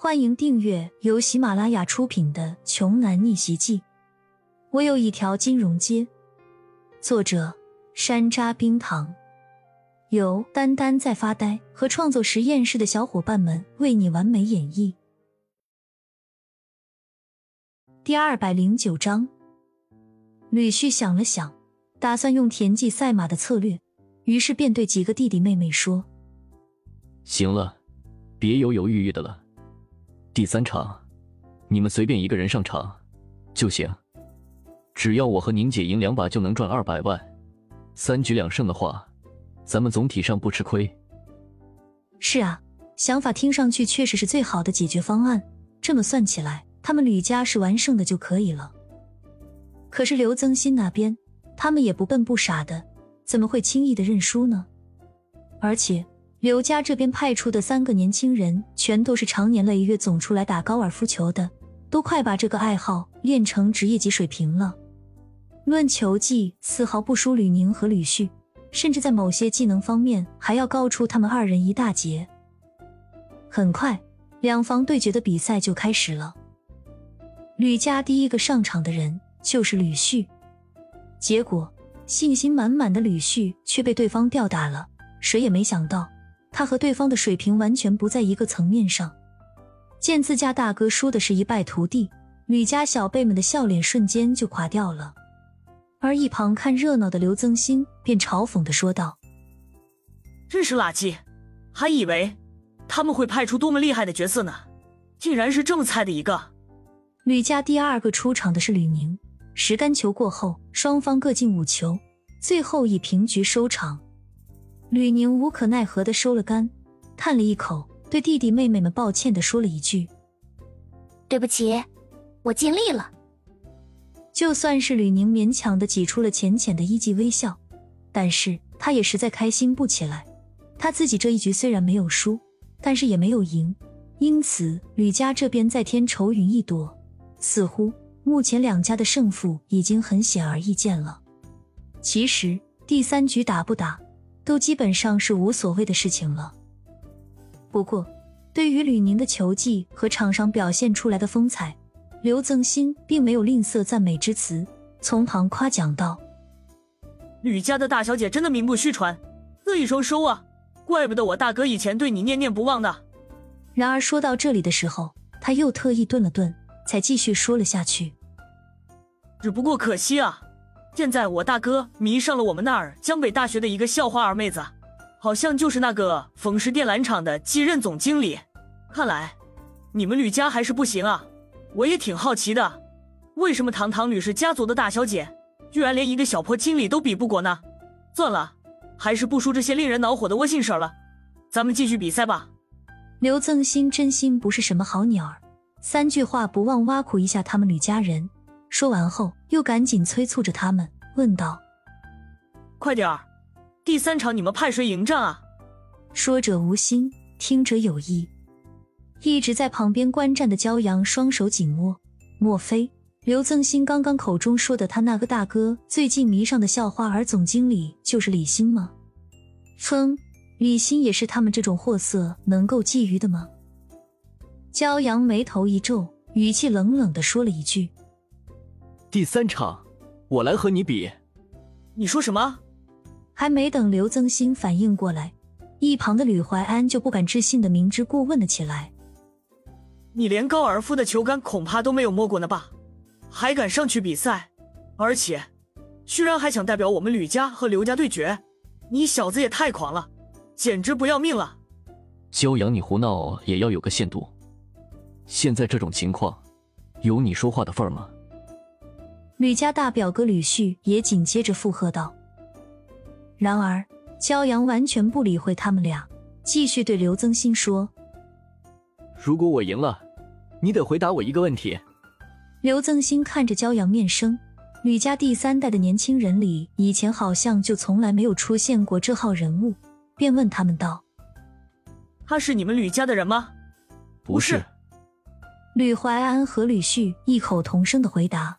欢迎订阅由喜马拉雅出品的《穷男逆袭记》。我有一条金融街。作者：山楂冰糖，由丹丹在发呆和创作实验室的小伙伴们为你完美演绎。第二百零九章，吕旭想了想，打算用田忌赛马的策略，于是便对几个弟弟妹妹说：“行了，别犹犹豫豫的了。”第三场，你们随便一个人上场就行，只要我和宁姐赢两把就能赚二百万，三局两胜的话，咱们总体上不吃亏。是啊，想法听上去确实是最好的解决方案。这么算起来，他们吕家是完胜的就可以了。可是刘增新那边，他们也不笨不傻的，怎么会轻易的认输呢？而且。刘家这边派出的三个年轻人，全都是常年累月总出来打高尔夫球的，都快把这个爱好练成职业级水平了。论球技，丝毫不输吕宁和吕旭，甚至在某些技能方面还要高出他们二人一大截。很快，两方对决的比赛就开始了。吕家第一个上场的人就是吕旭，结果信心满满的吕旭却被对方吊打了。谁也没想到。他和对方的水平完全不在一个层面上，见自家大哥输的是一败涂地，吕家小辈们的笑脸瞬间就垮掉了。而一旁看热闹的刘增新便嘲讽的说道：“真是垃圾，还以为他们会派出多么厉害的角色呢，竟然是这么菜的一个。”吕家第二个出场的是吕宁，十杆球过后，双方各进五球，最后以平局收场。吕宁无可奈何的收了杆，叹了一口，对弟弟妹妹们抱歉的说了一句：“对不起，我尽力了。”就算是吕宁勉强的挤出了浅浅的一记微笑，但是他也实在开心不起来。他自己这一局虽然没有输，但是也没有赢，因此吕家这边在添愁云一朵，似乎目前两家的胜负已经很显而易见了。其实第三局打不打？都基本上是无所谓的事情了。不过，对于吕宁的球技和场上表现出来的风采，刘增新并没有吝啬赞美之词，从旁夸奖道：“吕家的大小姐真的名不虚传，乐意双收啊！怪不得我大哥以前对你念念不忘呢。”然而说到这里的时候，他又特意顿了顿，才继续说了下去：“只不过可惜啊。”现在我大哥迷上了我们那儿江北大学的一个校花二妹子，好像就是那个冯氏电缆厂的继任总经理。看来你们吕家还是不行啊！我也挺好奇的，为什么堂堂吕氏家族的大小姐，居然连一个小破经理都比不过呢？算了，还是不说这些令人恼火的窝心事儿了，咱们继续比赛吧。刘增新真心不是什么好鸟儿，三句话不忘挖苦一下他们吕家人。说完后，又赶紧催促着他们，问道：“快点儿，第三场你们派谁迎战啊？”说者无心，听者有意。一直在旁边观战的骄阳双手紧握，莫非刘增新刚刚口中说的他那个大哥最近迷上的校花儿总经理就是李欣吗？哼，李欣也是他们这种货色能够觊觎的吗？骄阳眉头一皱，语气冷冷的说了一句。第三场，我来和你比。你说什么？还没等刘增新反应过来，一旁的吕怀安就不敢置信的明知故问了起来：“你连高尔夫的球杆恐怕都没有摸过呢吧？还敢上去比赛？而且，居然还想代表我们吕家和刘家对决？你小子也太狂了，简直不要命了！”骄阳，你胡闹也要有个限度。现在这种情况，有你说话的份儿吗？吕家大表哥吕旭也紧接着附和道。然而，骄阳完全不理会他们俩，继续对刘增新说：“如果我赢了，你得回答我一个问题。”刘增新看着骄阳面生，吕家第三代的年轻人里，以前好像就从来没有出现过这号人物，便问他们道：“他是你们吕家的人吗？”“不是。”吕怀安和吕旭异口同声的回答。